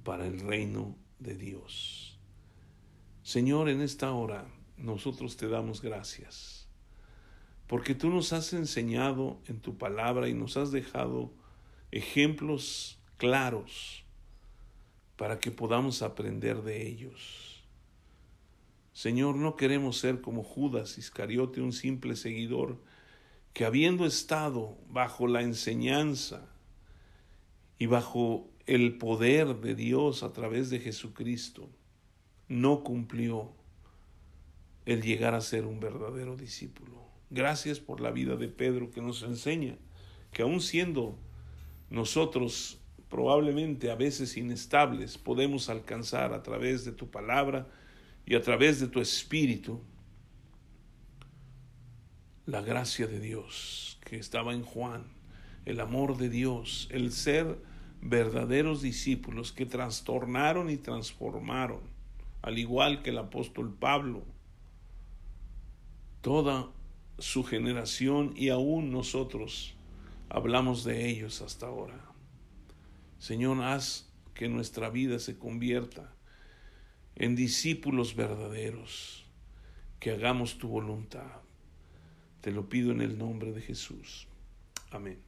para el reino de Dios. Señor, en esta hora nosotros te damos gracias, porque tú nos has enseñado en tu palabra y nos has dejado ejemplos claros para que podamos aprender de ellos. Señor, no queremos ser como Judas Iscariote, un simple seguidor, que habiendo estado bajo la enseñanza y bajo el poder de Dios a través de Jesucristo, no cumplió el llegar a ser un verdadero discípulo. Gracias por la vida de Pedro que nos enseña que aun siendo nosotros probablemente a veces inestables, podemos alcanzar a través de tu palabra y a través de tu espíritu la gracia de Dios que estaba en Juan, el amor de Dios, el ser verdaderos discípulos que trastornaron y transformaron, al igual que el apóstol Pablo, toda su generación y aún nosotros hablamos de ellos hasta ahora. Señor, haz que nuestra vida se convierta en discípulos verdaderos, que hagamos tu voluntad. Te lo pido en el nombre de Jesús. Amén.